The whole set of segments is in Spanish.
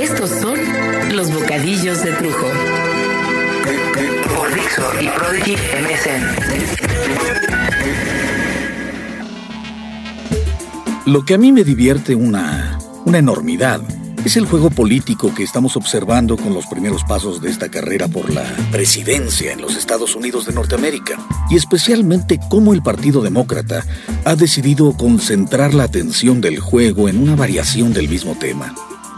Estos son los bocadillos de Trujo. Por Dixo y Prodigy MSN. Lo que a mí me divierte una, una enormidad es el juego político que estamos observando con los primeros pasos de esta carrera por la presidencia en los Estados Unidos de Norteamérica, y especialmente cómo el Partido Demócrata ha decidido concentrar la atención del juego en una variación del mismo tema.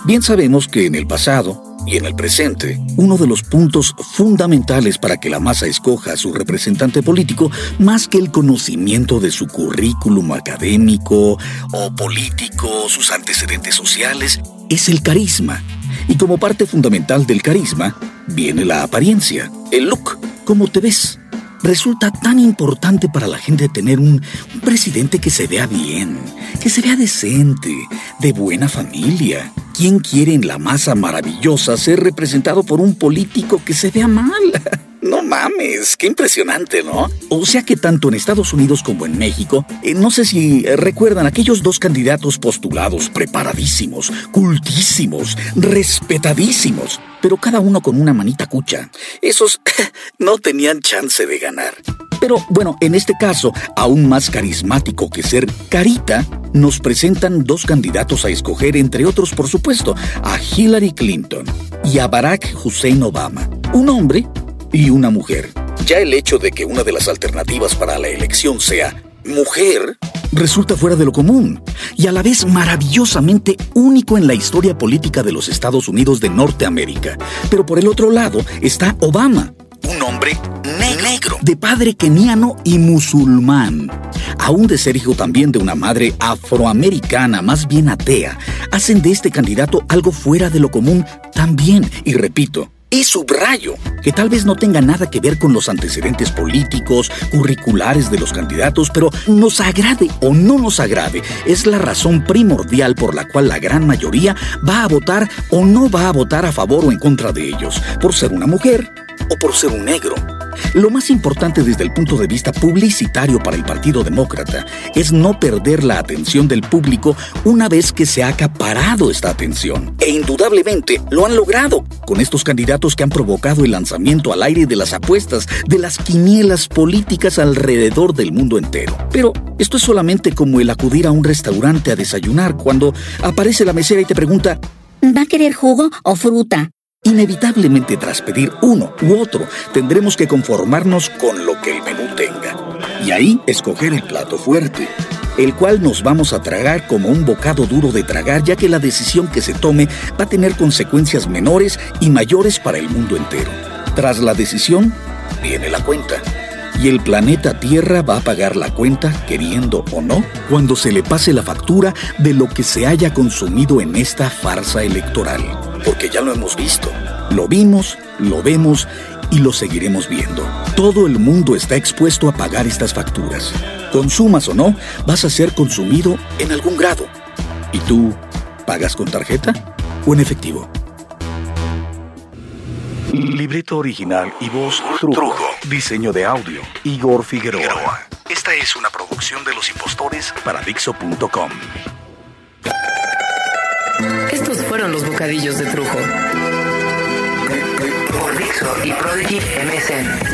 Bien sabemos que en el pasado, y en el presente, uno de los puntos fundamentales para que la masa escoja a su representante político, más que el conocimiento de su currículum académico o político, sus antecedentes sociales, es el carisma. Y como parte fundamental del carisma, viene la apariencia, el look, cómo te ves. Resulta tan importante para la gente tener un, presidente que se vea bien, que se vea decente, de buena familia, ¿Quién quiere en la masa maravillosa ser representado por un político que se vea mal? Mames, qué impresionante, ¿no? O sea que tanto en Estados Unidos como en México, eh, no sé si eh, recuerdan aquellos dos candidatos postulados, preparadísimos, cultísimos, respetadísimos, pero cada uno con una manita cucha. Esos no tenían chance de ganar. Pero bueno, en este caso, aún más carismático que ser carita, nos presentan dos candidatos a escoger, entre otros, por supuesto, a Hillary Clinton y a Barack Hussein Obama. Un hombre y una mujer. Ya el hecho de que una de las alternativas para la elección sea mujer resulta fuera de lo común y a la vez maravillosamente único en la historia política de los Estados Unidos de Norteamérica. Pero por el otro lado está Obama, un hombre negro, de padre keniano y musulmán. Aún de ser hijo también de una madre afroamericana, más bien atea, hacen de este candidato algo fuera de lo común también. Y repito, y subrayo que tal vez no tenga nada que ver con los antecedentes políticos, curriculares de los candidatos, pero nos agrade o no nos agrade, es la razón primordial por la cual la gran mayoría va a votar o no va a votar a favor o en contra de ellos, por ser una mujer o por ser un negro. Lo más importante desde el punto de vista publicitario para el Partido Demócrata es no perder la atención del público una vez que se ha acaparado esta atención. E indudablemente lo han logrado con estos candidatos que han provocado el lanzamiento al aire de las apuestas, de las quinielas políticas alrededor del mundo entero. Pero esto es solamente como el acudir a un restaurante a desayunar cuando aparece la mesera y te pregunta, ¿Va a querer jugo o fruta? Inevitablemente tras pedir uno u otro, tendremos que conformarnos con lo que el menú tenga. Y ahí escoger el plato fuerte, el cual nos vamos a tragar como un bocado duro de tragar, ya que la decisión que se tome va a tener consecuencias menores y mayores para el mundo entero. Tras la decisión, viene la cuenta. Y el planeta Tierra va a pagar la cuenta, queriendo o no, cuando se le pase la factura de lo que se haya consumido en esta farsa electoral porque ya lo hemos visto. Lo vimos, lo vemos y lo seguiremos viendo. Todo el mundo está expuesto a pagar estas facturas. Consumas o no, vas a ser consumido en algún grado. ¿Y tú pagas con tarjeta o en efectivo? Libreto original y voz Trujo. Diseño de audio Igor Figueroa. Esta es una producción de los impostores para Dixo.com. Fueron los bocadillos de Trujo. Por Dixo y Prodigy MSN.